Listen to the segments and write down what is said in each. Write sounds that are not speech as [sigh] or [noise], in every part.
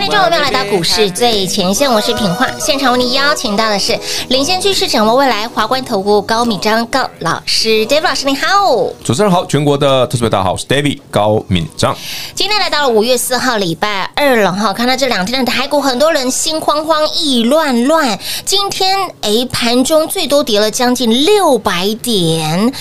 欢迎众朋友们来到股市最前线，我是品化。现场为你邀请到的是领先趋势、掌握未来华冠投顾高敏章高老师，David 老师你好，主持人好，全国的特别大家好，我是 David 高敏章。今天来到了五月四号礼拜二了哈，看到这两天的台股，很多人心慌慌、意乱乱。今天哎盘中最多跌了将近六百点，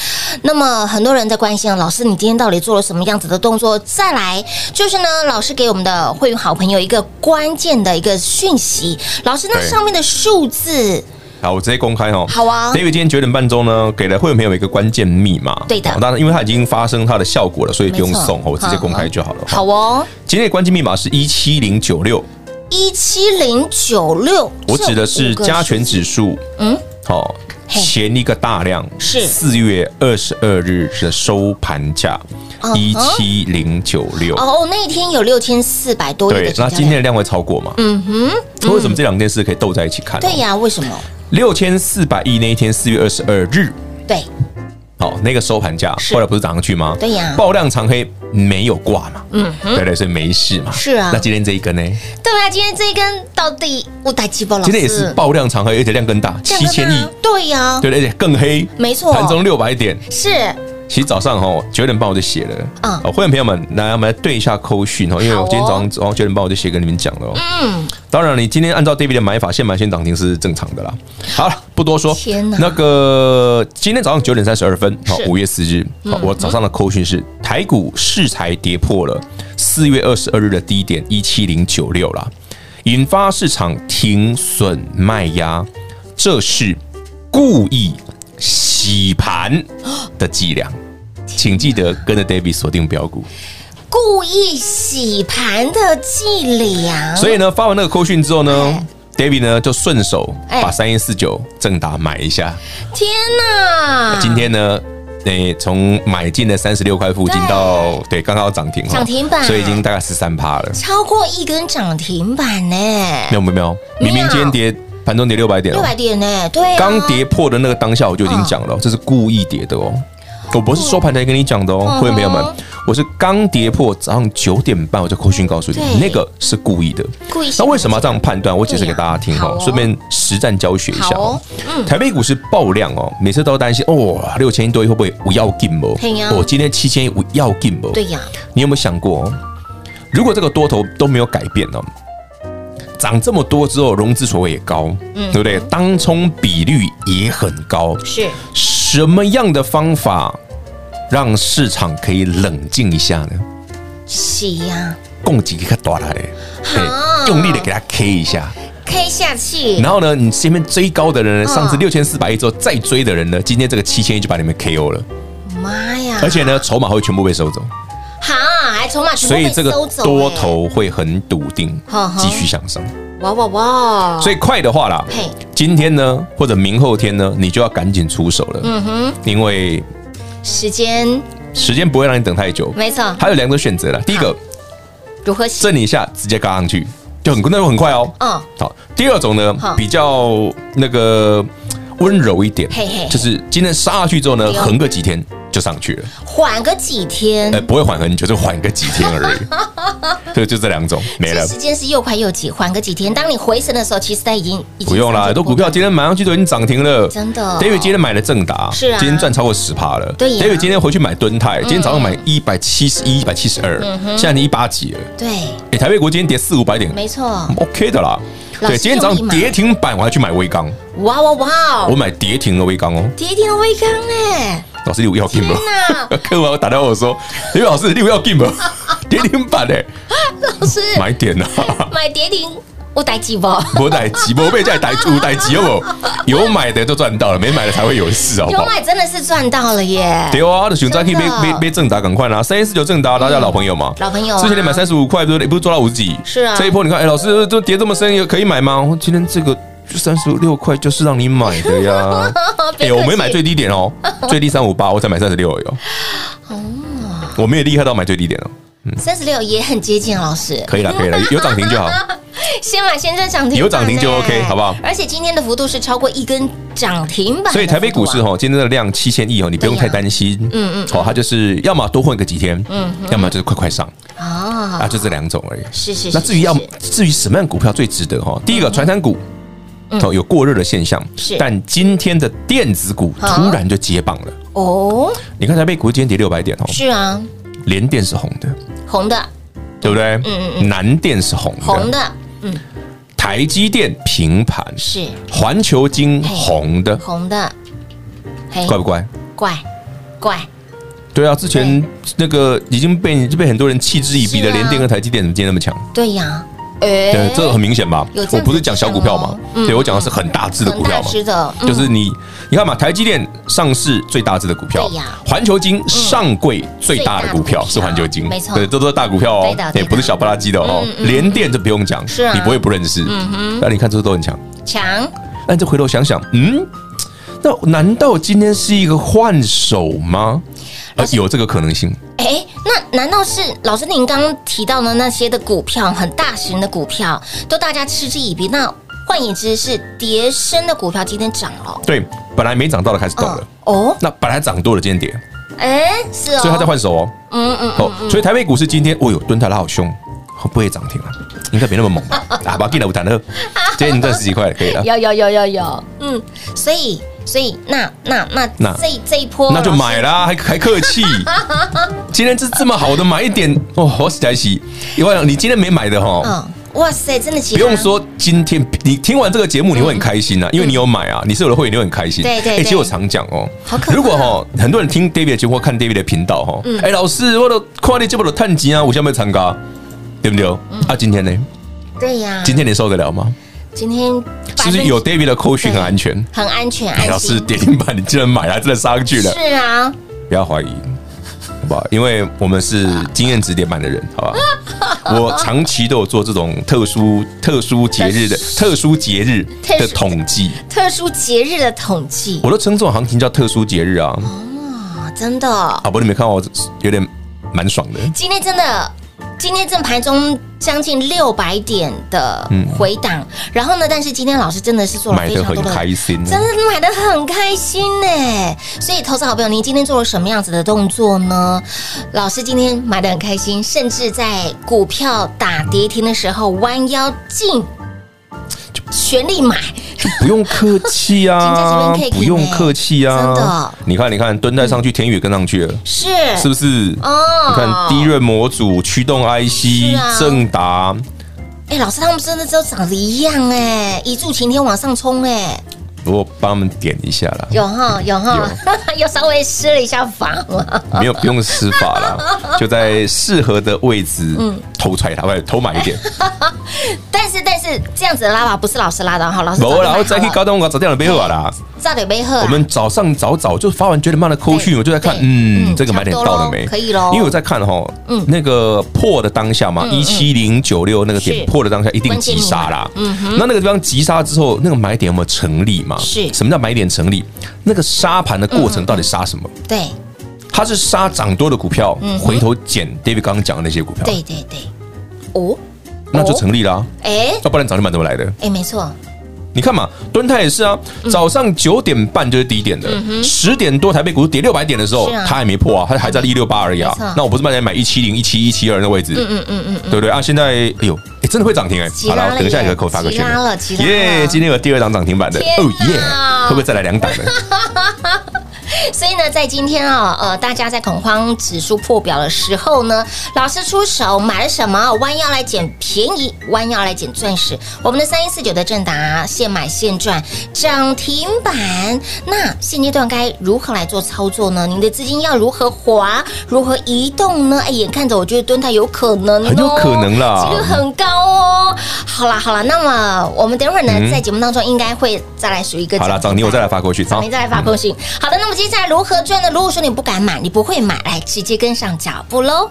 那么很多人在关心啊，老师你今天到底做了什么样子的动作？再来就是呢，老师给我们的会员好朋友一个。关键的一个讯息，老师，那上面的数字，好，我直接公开哦。好啊，David 今天九点半钟呢，给了会员朋友一个关键密码。对的，当然，因为它已经发生它的效果了，所以不用送，我直接公开就好了。好哦，今天的关键密码是一七零九六，一七零九六，我指的是加权指数。嗯，好。前一个大量是。四月二十二日的收盘价一七零九六哦，那一天有六千四百多亿，对，那今天的量会超过吗？嗯哼，为什么这两件事可以斗在一起看？对呀，为什么？六千四百亿那一天四月二十二日，对。好，那个收盘价后来不是涨上去吗？对呀，爆量长黑没有挂嘛？嗯，对对，所以没事嘛。是啊，那今天这一根呢？对啊，今天这一根到底我打几包了？今天也是爆量长黑，而且量更大，七千亿。对呀，对，而且更黑。没错，盘中六百点。是，其实早上哈九点半我就写了，啊、嗯，会员朋友们来，我们来对一下扣讯哦，因为我今天早上早上九点半我就写给你们讲了，嗯，当然你今天按照 David 的买法，现买现涨停是正常的啦。好了，不多说，天哪，那个今天早上九点三十二分，好，五月四日，好，我早上的扣讯是台股市才跌破了四月二十二日的低点一七零九六啦，引发市场停损卖压，这是故意。洗盘的伎俩，请记得跟着 David 锁定标股。故意洗盘的伎俩。所以呢，发完那个扣讯之后呢，David 呢就顺手把三一四九正达买一下。天哪！今天呢，诶，从买进的三十六块附近到对，刚刚涨停，涨停板，所以已经大概十三趴了，超过一根涨停板呢。没有没有没有，明明今天跌。盘中跌六百点，六百点呢？对，刚跌破的那个当下我就已经讲了，这是故意跌的哦。我不是收盘才跟你讲的哦，会员朋友们，我是刚跌破早上九点半我就扣讯告诉你，那个是故意的。故意。那为什么要这样判断？我解释给大家听哦，顺便实战教学一下哦。台北股市爆量哦，每次都担心哦，六千亿多会不会不要进哦？我今天七千亿不要进哦？对呀。你有没有想过，如果这个多头都没有改变呢？涨这么多之后，融资所谓也高，嗯，对不对？当冲比率也很高，是什么样的方法让市场可以冷静一下呢？是呀，供给给它打来，用力的给它 K 一下，K 下去。然后呢，你前面追高的人，上次六千四百亿之后再追的人呢，今天这个七千亿就把你们 KO 了。妈呀！而且呢，筹码会全部被收走。好，还筹码全部被收走，所以这个多头会很笃定，继续向上。哇哇哇！所以快的话啦，嘿，今天呢，或者明后天呢，你就要赶紧出手了。嗯哼，因为时间时间不会让你等太久。没错，还有两种选择了。第一个，如何震一下直接嘎上去，就很那就很快哦。嗯，好。第二种呢，比较那个温柔一点，就是今天杀下去之后呢，横个几天。就上去了，缓个几天，呃，不会缓很久，就缓个几天而已。[laughs] 所以就这两种没了。时间是又快又急，缓个几天。当你回神的时候，其实它已经不用啦。很多股票今天买上去都已经涨停了，真的。David 今天买了正达，是啊，今天赚超过十趴了。对，David 今天回去买敦泰，今天早上买一百七十一、一百七十二，现在你一八几了？对。哎，台北股今天跌四五百点，没错，OK 的啦。对，今天早上跌停板，我还去买微钢。哇哇哇！我买跌停的微钢哦，跌停的微钢哎。老师，你有要进吗？[laughs] 客户打电话我说：“刘老师，你有要进吗？跌停板哎！”老师，买点啊！买跌停，我逮鸡不？我逮鸡，我被在逮猪逮鸡哦！有买的都赚到了，没买的才会有事哦。有买真的是赚到了耶！对啊，的选择可以被被被正达赶快拿三一四九正达，大家老朋友嘛，老朋友。之前你买三十五块，不是不是做到五十几？是啊。这一波你看，哎，老师这跌这么深，可以买吗？今天这个。就三十六块，就是让你买的呀！[laughs] 哎，我没买最低点哦，最低三五八，我才买三十六而已哦。哦，我没有厉害到买最低点哦。嗯，三十六也很接近，老师。可以了，可以了，有涨停就好。[laughs] 先买先赚涨停，有涨停就 OK，好不好？而且今天的幅度是超过一根涨停板，所以台北股市哈，今天的量七千亿哦，你不用太担心。嗯嗯，好，它就是要么多混个几天，嗯，要么就是快快上啊，啊，就这两种而已。是是。那至于要至于什么样股票最值得哈？第一个传产股。哦，有过热的现象，是，但今天的电子股突然就接棒了。哦。你看台北股今天跌六百点哦，是啊，联电是红的，红的，对不对？嗯嗯嗯，南电是红的，红的，嗯，台积电平盘。是，环球金红的，红的，怪不怪？怪。怪，对啊，之前那个已经被被很多人弃之以鼻的联电跟台积电，怎么今天那么强？对呀。对，这个很明显吧？我不是讲小股票嘛？对，我讲的是很大只的股票嘛。是的，就是你，你看嘛，台积电上市最大只的股票，环球金上柜最大的股票是环球金，没错，对，这都是大股票哦，也不是小不拉几的哦。联电这不用讲，是你不会不认识。那你看这都很强，强。那你再回头想想，嗯，那难道今天是一个换手吗？有这个可能性。哎，那难道是老师您刚刚提到的那些的股票，很大型的股票，都大家嗤之以鼻？那换言之，是跌升的股票今天涨了？对，本来没涨到的开始动了。哦，那本来涨多的今天跌。哎，是哦。所以他在换手哦。嗯嗯。哦，所以台北股市今天，哦呦，蹲台拉好凶，会不会涨停了？应该没那么猛吧？啊，把进来我谈了。[laughs] 今天你赚十几块可以了。[laughs] 有有有有有。嗯，所以。所以那那那那这这一波那就买啦，还还客气。[laughs] 今天这这么好的，买一点哦，我实在是，因为你今天没买的哈。嗯，哇塞，真的不用说，今天你听完这个节目，你会很开心啊，因为你有买啊，你是我的会员，你会很开心。对对对哎，其实我常讲哦如果哈很多人听 David 的节目或看 David 的频道哈，哎，老师，我都看你这么多探级啊，我想不想参加？对不对？啊，今天呢？对呀，今天你受得了吗？今天是不是有 David 的扣讯很安全？很安全，哎，安老师心。跌停板，你竟然买了，真的杀上去了，是啊，不要怀疑，好不好？因为我们是经验值点满的人，好吧？[laughs] 我长期都有做这种特殊、特殊节日的特殊节日的统计，特殊节日的统计我都称这种行情叫特殊节日啊！哦，真的，啊，不，你没看我有点蛮爽的。今天真的，今天正盘中将近六百点的回档，然后呢，但是今天老师真的是做了非常多的开心，真的买的很开心呢。所以，投资好朋友，您今天做了什么样子的动作呢？老师今天买的很开心，甚至在股票打跌停的时候弯腰进，全力买。[laughs] 不用客气啊，[laughs] 不用客气啊，真的。你看，你看，蹲在上去，天宇也跟上去。了，是。是不是？哦，你看低润模组、驱动 IC、正达，哎，老师他们真的都长得一样哎，一柱擎天往上冲哎。我帮他们点一下啦，有哈有哈，[laughs] 又稍微施了一下法嘛，没有不用施法啦，就在适合的位置偷踹他，或偷买一点。[laughs] 但是但是这样子的拉法不是老师拉的哈，老师没然后再去高端我早点了背后啦，早点背后。我们早上早早就发完觉得慢的扣讯，我就在看，嗯，这个买点到了没？可以喽，因为我在看哈，嗯，那个破的当下嘛，一七零九六那个点破的当下一定急杀啦，嗯哼，那那个地方急杀之后，那个买点有没有成立嘛？是什么叫买点成立？那个杀盘的过程到底杀什么？对，它是杀涨多的股票，回头捡 David 刚刚讲的那些股票。对对对，哦，那就成立了。哎，要不然涨停板怎么来的？哎，没错。你看嘛，敦泰也是啊，早上九点半就是低点的，十点多台北股市跌六百点的时候，它还没破啊，它还在一六八而已啊。那我不是卖在买一七零、一七一七二那位置，嗯嗯嗯嗯，对不对啊？现在哎呦，哎真的会涨停哎！好了，等一下一个口发个圈，耶！今天有第二档涨停板的，哦耶！会不会再来两档呢？[laughs] [laughs] 所以呢，在今天啊，呃，大家在恐慌指数破表的时候呢，老师出手买了什么？弯腰来捡便宜，弯腰来捡钻石。我们的三一四九的正达现买现赚涨停板。那现阶段该如何来做操作呢？您的资金要如何滑，如何移动呢？哎，眼看着我觉得蹲台有可能、哦，很有可能啦，几率很高哦。好啦好啦，那么我们等会儿呢，嗯、在节目当中应该会再来数一个。好了，涨停我再来发过去，涨停再来发过去。好的，那么接下来如何赚呢？如果说你不敢买，你不会买，来直接跟上脚步喽！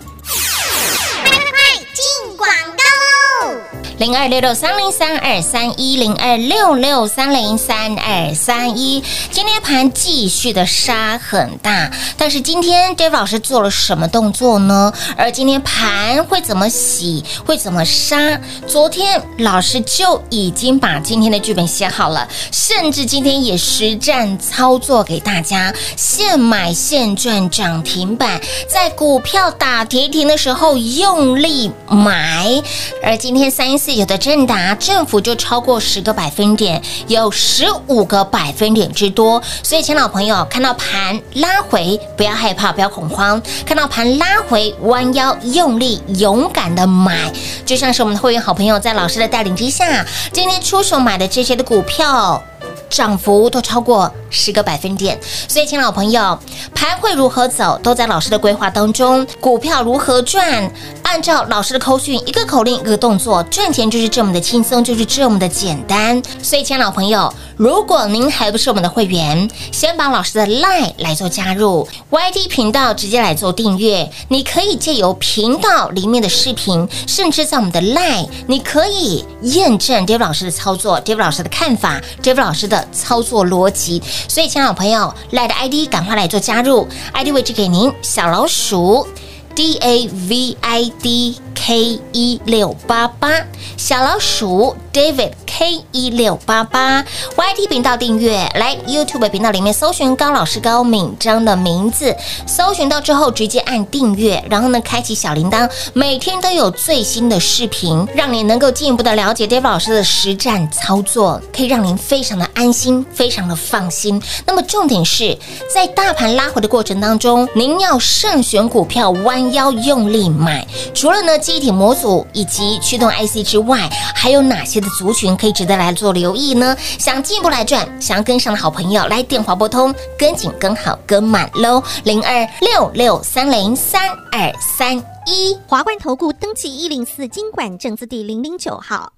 零二六六三零三二三一零二六六三零三二三一，今天盘继续的杀很大，但是今天 David 老师做了什么动作呢？而今天盘会怎么洗，会怎么杀？昨天老师就已经把今天的剧本写好了，甚至今天也实战操作给大家，现买现赚涨停板，在股票打跌停的时候用力买，而今天三一四。有的正达政府就超过十个百分点，有十五个百分点之多。所以，亲老朋友看到盘拉回，不要害怕，不要恐慌。看到盘拉回，弯腰用力勇敢的买，就像是我们的会员好朋友在老师的带领之下，今天出手买的这些的股票。涨幅都超过十个百分点，所以，亲老朋友，盘会如何走，都在老师的规划当中。股票如何赚，按照老师的口讯，一个口令，一个动作，赚钱就是这么的轻松，就是这么的简单。所以，亲爱老朋友，如果您还不是我们的会员，先把老师的 LINE 来做加入，YT 频道直接来做订阅。你可以借由频道里面的视频，甚至在我们的 LINE，你可以验证 David 老师的操作，David 老师的看法，David 老师的。操作逻辑，所以，亲爱的朋友，来的 ID 赶快来做加入，ID 位置给您，小老鼠 D A V I D K 一六八八，小老鼠 David。K 一六八八，YT 频道订阅，来 YouTube 频道里面搜寻高老师高敏章的名字，搜寻到之后直接按订阅，然后呢，开启小铃铛，每天都有最新的视频，让你能够进一步的了解 David 老师的实战操作，可以让您非常的安心，非常的放心。那么重点是在大盘拉回的过程当中，您要慎选股票，弯腰用力买。除了呢，记忆体模组以及驱动 IC 之外，还有哪些的族群可以值得来做留意呢？想进一步来赚，想要跟上的好朋友，来电话拨通，跟紧、跟好、跟满喽，零二六六三零三二三一，华冠投顾登记一零四经管证字第零零九号，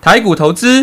台股投资。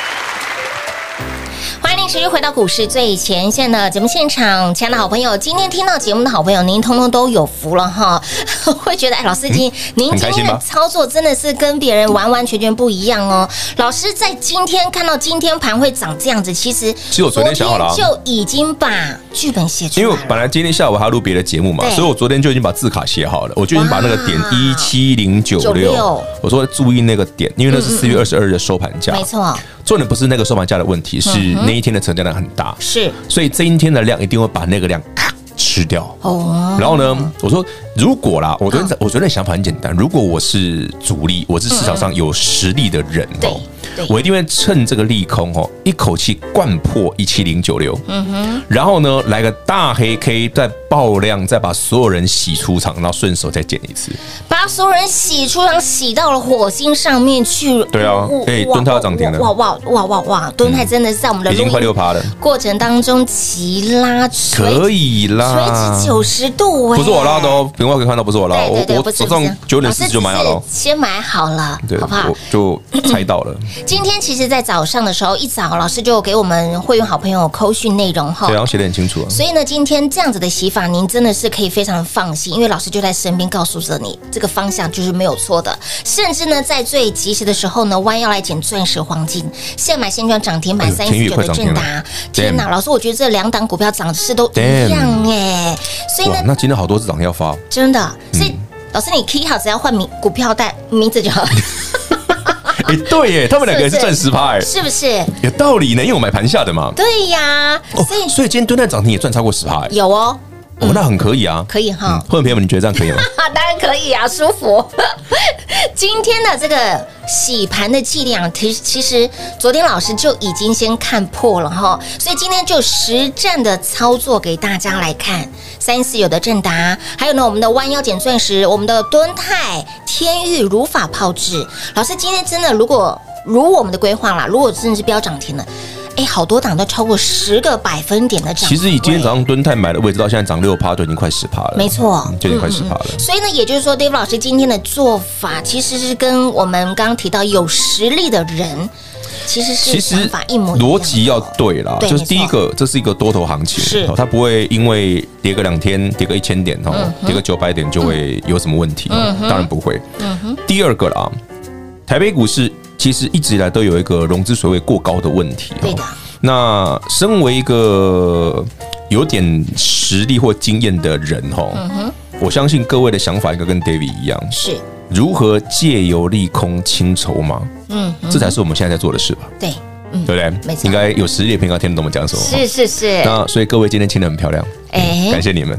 欢迎持续回到股市最前线的节目现场，亲爱的好朋友，今天听到节目的好朋友，您通通都有福了哈！[laughs] 会觉得哎，老师今、嗯、您今天的操作真的是跟别人完完全全不一样哦。老师在今天看到今天盘会长这样子，其实其实我昨天想好了，就已经把剧本写出来了。因为本来今天下午还要录别的节目嘛，所以我昨天就已经把字卡写好了，我就已经把那个点一七零九六，我说注意那个点，因为那是四月二十二日的收盘价，没错。重点不是那个收盘价的问题，是那一天的成交量很大，是，所以这一天的量一定会把那个量咔吃掉。哦，然后呢，我说如果啦，我昨天我昨天的想法很简单，如果我是主力，我是市场上有实力的人哦。我一定会趁这个利空哦，一口气灌破一七零九六，嗯哼，然后呢，来个大黑 K 再爆量，再把所有人洗出场，然后顺手再捡一次，把所有人洗出场，洗到了火星上面去。对啊，哎，敦泰要涨停了，哇哇哇哇哇！敦泰真的是在我们的已经快六趴了过程当中急拉，可以啦，垂直九十度哎，不是我拉的哦，平话可以看到不是我啦，我我早上九点四十就买好了，先买好了，对，好不好？就猜到了。[laughs] 今天其实，在早上的时候，一早老师就给我们会员好朋友扣讯内容哈，对，然后写得很清楚。所以呢，今天这样子的洗法，您真的是可以非常的放心，因为老师就在身边告诉着你，这个方向就是没有错的。甚至呢，在最及时的时候呢，弯腰来捡钻石黄金，现买现赚涨停板三十九的正达，天哪！老师，我觉得这两档股票涨势都一样哎，所以呢，那今天好多只涨要发，真的。所以老师，你 key 好，只要换名股票代名字就好。[laughs] 哎，对耶，他们两个人是赚十趴，哎，是不是有道理呢？因为我买盘下的嘛。对呀，所以所以今天蹲在涨停也赚超过十趴，有哦，哦，那很可以啊，可以哈。会员朋友们，你觉得这样可以吗？[laughs] 当然可以啊，舒服。[laughs] 今天的这个洗盘的伎俩，其其实昨天老师就已经先看破了哈，所以今天就实战的操作给大家来看。三四有的正达，还有呢，我们的弯腰捡钻石，我们的敦泰、天域如法炮制。老师今天真的，如果如我们的规划啦，如果真的是飙涨停了，哎，好多档都超过十个百分点的涨。其实以今天早上蹲泰买的位置到现在涨六趴，就已经快十趴了。没错，就已经快十趴了。嗯嗯。所以呢，也就是说，David 老师今天的做法，其实是跟我们刚刚提到有实力的人。其实是一模一样逻辑要对啦，对就是第一没个，这是一个多头行情，是哦它不会因为跌个两天，跌个一千点哦，跌个九百点就会有什么问题哦，当然不会。第二个啦，台北股市其实一直以来都有一个融资水位过高的问题，对的。那身为一个有点实力或经验的人哈，我相信各位的想法应该跟 David 一样，是。如何借由利空清筹码，嗯，这才是我们现在在做的事吧。对，对不对？应该有实力的朋友听得懂我们讲什么。是是是，那所以各位今天清得很漂亮，哎。感谢你们。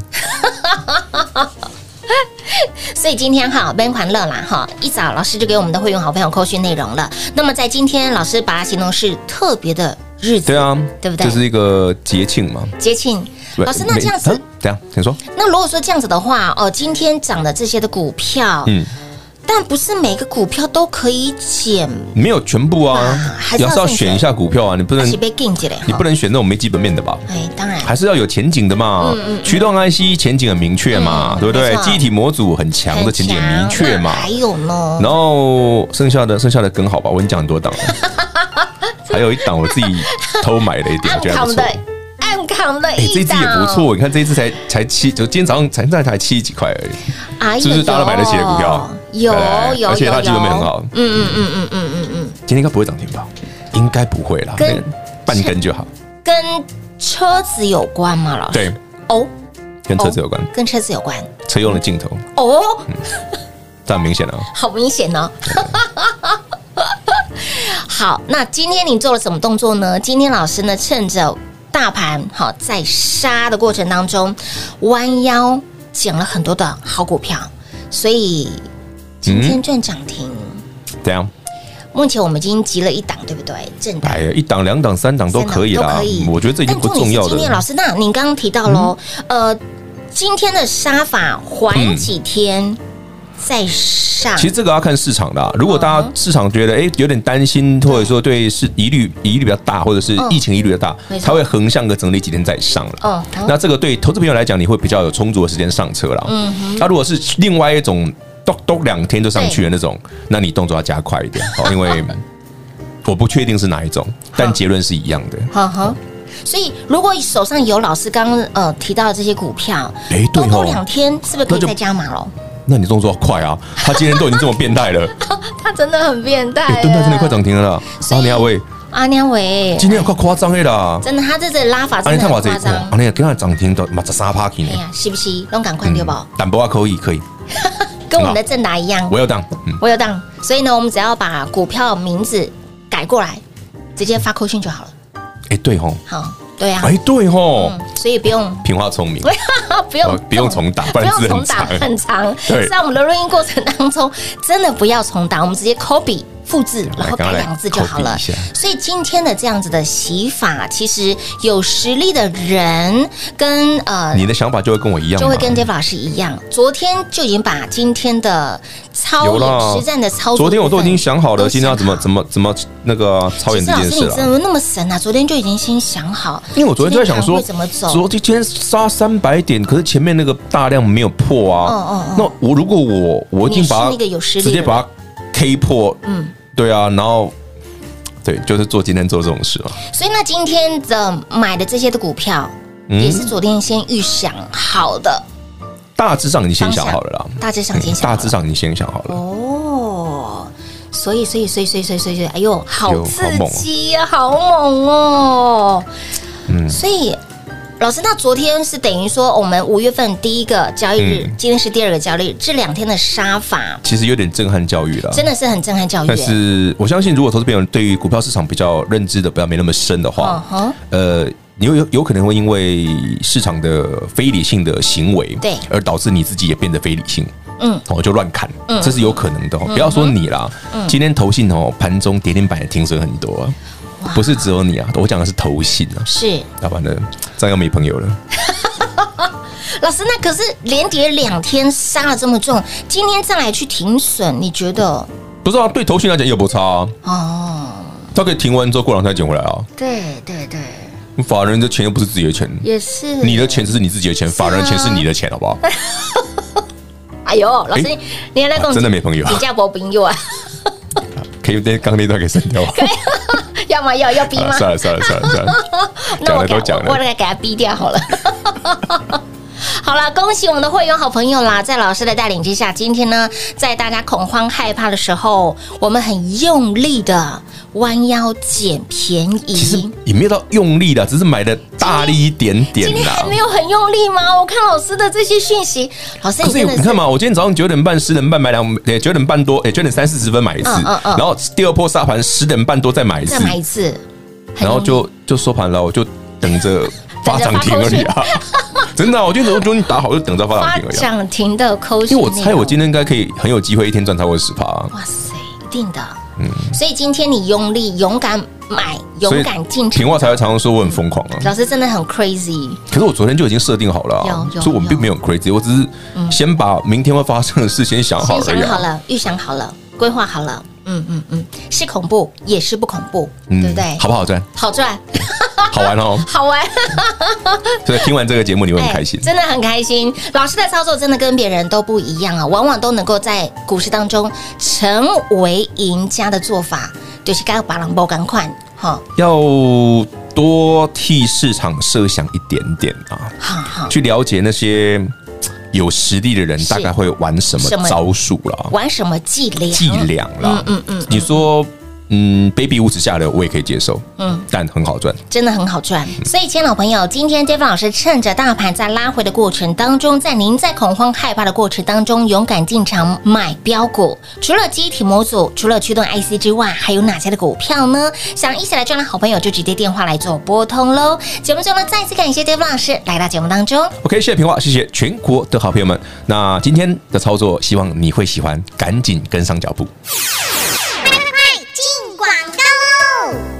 [laughs] 所以今天哈，奔欢乐啦哈，一早老师就给我们的会员好朋友扣讯内容了。那么在今天，老师把它形容是特别的日子，对啊，对不对这是一个节庆嘛。节庆。老师，那这样啊子，这样？请说。那如果说这样子的话，哦，今天涨的这些的股票，嗯，但不是每个股票都可以减，没有全部啊啊，还是要选选一下股票啊，你不能而且被禁起来，你不能选那种没基本面的吧？哎，当然还是要有前景的嘛。驱动 IC 前景很明确嘛，嗯对不对没？错记忆体模组很强的前景很明确嘛那。还有呢，然后剩下的剩下的更好吧，我跟你讲很多档了，[laughs] 还有一档我自己偷买了一点，我觉得还不错暗扛的。，哎，这一支也不错，你看这一次才才七，就今天早上才才才七十几块而已，哎，是不是大家都买得起的股票？有对有，而且它基本面很好。嗯嗯嗯嗯嗯嗯嗯，今天应该不会涨停吧？应该不会啦，跟半根就好。跟车子有关吗？老师？对，哦，跟车子有关，跟车子有关车用的镜头，哦，这很明显了。[laughs] 好明显哦。[laughs] 好，那今天你做了什么动作呢？今天老师呢，趁着大盘好在杀的过程当中，弯腰捡了很多的好股票，所以今天赚涨停。怎样？目前我们已经集了一档，对不对？正档哎。呀，一档、两档、三档都可以啦都可以。我觉得这已经不重要今天老的。师，那您刚刚提到喽，呃，今天的杀法缓几天再上，其实这个要看市场的啊。如果大家市场觉得哎有点担心，或者说对是疑虑疑虑比较大，或者是疫情疑虑比较大它会横向的整理几天再上了。嗯那这个对投资朋友来讲，你会比较有充足的时间上车了。嗯，那如果是另外一种，都都两天就上去的那种，那你动作要加快一点哦，因为 [laughs] 我不确定是哪一种，但结论是一样的。好哈。所以，如果手上有老师刚刚呃提到的这些股票，哎对哦多多两天是不是可以再加码了？那你动作要快啊！他今天都已经这么变态了，[laughs] 他真的很变态哎，敦泰真的快涨停了阿尼亚威阿娘伟，今天有快夸张的啦！真的，他这这拉法阿真的夸张。阿尼跟他涨停都嘛十三趴起呢是不是？都赶快对吧？淡薄啊可以可以，[laughs] 跟我们的正达一样，我有当，嗯，我有当，所以呢，我们只要把股票名字改过来，直接发扣讯就好了。哎对吼，好，对啊，哎对吼，嗯，所以不用。平花聪明，[laughs] 不用哦不用重打，[laughs] 不用重打很长，在我们的录音过程当中，真的不要重打，我们直接 copy 复制，然后改两个字就好了。所以今天的这样子的洗法，其实有实力的人跟呃。你的想法就会跟我一样，就会跟 Dave 老师一样，昨天就已经把今天的操演实战的操作，昨天我都已经想好了，今天要怎么怎么怎么那个操演这件其实老师，你事了怎。么那么神啊？昨天就已经先想好，因为我昨天就在想说今天盘会怎么，走？昨天杀三百点，可是前面那个大量没有破啊。那我如果我我已经把那个有实力直接把它 K 破，嗯，对啊，然后对，就是做今天做这种事啊。所以那今天的买的这些的股票，嗯也是昨天先预想好的，大致上你先想好了啦，大致上先想大致上你先想好了。哦。所以，所以，所以，所以，所以，所以，哎呦，好呦刺激呀、好猛哦！嗯，所以，老师，那昨天是等于说，我们五月份第一个交易日，嗯。今天是第二个交易日，这两天的杀法。其实有点震撼教育了。真的是很震撼教育。但是我相信，如果投资朋友对于股票市场比较认知的不要没那么深的话呃，你有有有可能会因为市场的非理性的行为，对。而导致你自己也变得非理性，嗯，哦，就乱砍，这是有可能的哦。不要说你啦，今天投信哦盘中跌停板也停损很多。啊，不是只有你啊，我讲的是投信啊，是要不然呢，这样又没朋友了。[laughs] 老师，那可是连跌两天杀了这么重，今天再来去停损，你觉得？不是啊，对投信来讲也不差啊，哦，他可以停完之后过两天捡回来啊。对对对，法人的钱又不是自己的钱，也是你的钱只是你自己的钱，法人的钱是你的钱，好不好？[laughs] 哎呦，老师，哎你你还在跟我真的没朋友请假博朋友啊？[laughs] 可以那刚那段给删掉。要吗？要要逼吗？算了算了算了算了，[laughs] 讲了都讲了，我来给他逼掉好了。好了，恭喜我们的会员好朋友啦！在老师的带领之下，今天呢，在大家恐慌害怕的时候，我们很用力的弯腰捡便宜。其实也没有到用力的，只是买的大力一点点。今天还没有很用力吗？我看老师的这些讯息，老师你看嘛，我今天早上九点半、十点半买两，哎，九点半多，哎，九点三四十分买一次，嗯嗯嗯、然后第二波沙盘十点半多再买一次，再买一次，然后就就收盘了，我就等着发涨停而已啊。[laughs] 真的、啊，我今天终于打好，就等着发涨停而已。涨停的扣，因为我猜我今天应该可以很有机会一天赚超过十趴。哇塞，一定的。嗯，所以今天你用力、勇敢买、勇敢进场，平话才会常常说我很疯狂啊。老师真的很 crazy。可是我昨天就已经设定好了、啊，所以我并没有 crazy，我只是先把明天会发生的事先想好了、啊，先想好了，预想好了，规划好了。嗯嗯嗯，是恐怖也是不恐怖，嗯、对不对？好不好赚？好赚，[laughs] 好玩哦，[laughs] 好玩。[laughs] 所以听完这个节目，你会很开心、欸，真的很开心。老师的操作真的跟别人都不一样啊，往往都能够在股市当中成为赢家的做法，就是该把狼包赶快哈，要多替市场设想一点点啊，好好去了解那些。[tsk] 有实力的人大概会玩什么招数了？玩什么伎俩？伎俩了。嗯嗯嗯。你说。嗯，baby 五十下的我也可以接受，嗯，但很好赚，真的很好赚。嗯、所以，亲爱的老朋友，今天 David 老师趁着大盘在拉回的过程当中，在您在恐慌害怕的过程当中，勇敢进场买标股。除了记忆体模组，除了驱动 IC 之外，还有哪些的股票呢？想一起来赚的好朋友，就直接电话来做拨通喽。节目中呢，再次感谢 David 老师来到节目当中。OK，谢谢平话，谢谢全国的好朋友们。那今天的操作，希望你会喜欢，赶紧跟上脚步。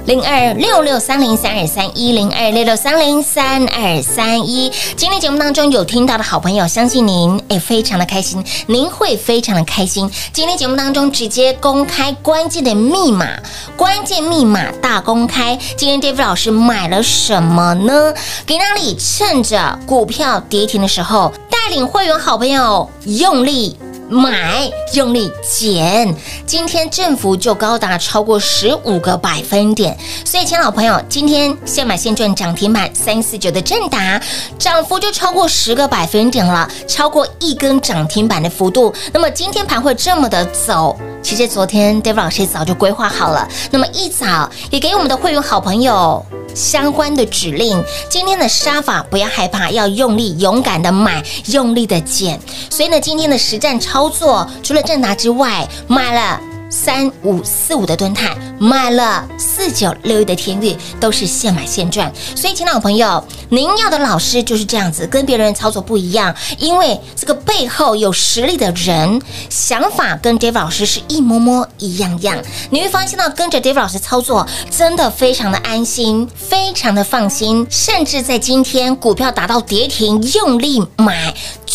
零二六六三零三二三一零二六六三零三二三一，今天节目当中有听到的好朋友，相信您也非常的开心，您会非常的开心。今天节目当中直接公开关键的密码，关键密码大公开。今天 David 老师买了什么呢？给那里趁着股票跌停的时候，带领会员好朋友用力。买用力减，今天振幅就高达超过十五个百分点，所以，亲老朋友，今天现买现赚涨停板三四九的正达，涨幅就超过十个百分点了，超过一根涨停板的幅度。那么今天盘会这么的走，其实昨天 David 老师早就规划好了，那么一早也给我们的会员好朋友。相关的指令，今天的杀法不要害怕，要用力勇敢的买，用力的减。所以呢，今天的实战操作，除了正拿之外，买了。三五四五的敦泰买了四九六一的天域，都是现买现赚。所以，亲爱的朋友，您要的老师就是这样子，跟别人操作不一样，因为这个背后有实力的人，想法跟 davi 老师是一模模一样样。你会发现到跟着 davi 老师操作，真的非常的安心，非常的放心，甚至在今天股票达到跌停，用力买。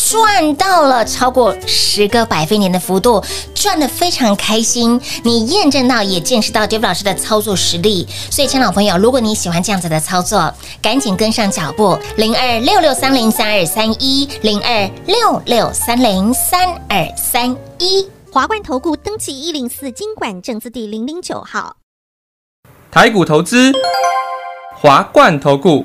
赚到了超过十个百分点的幅度，赚的非常开心。你验证到，也见识到 David 老师的操作实力。所以，亲老朋友，如果你喜欢这样子的操作，赶紧跟上脚步，零二六六三零三二三一，零二六六三零三二三一。华冠投顾登记一零四经管证字第零零九号，台股投资，华冠投顾。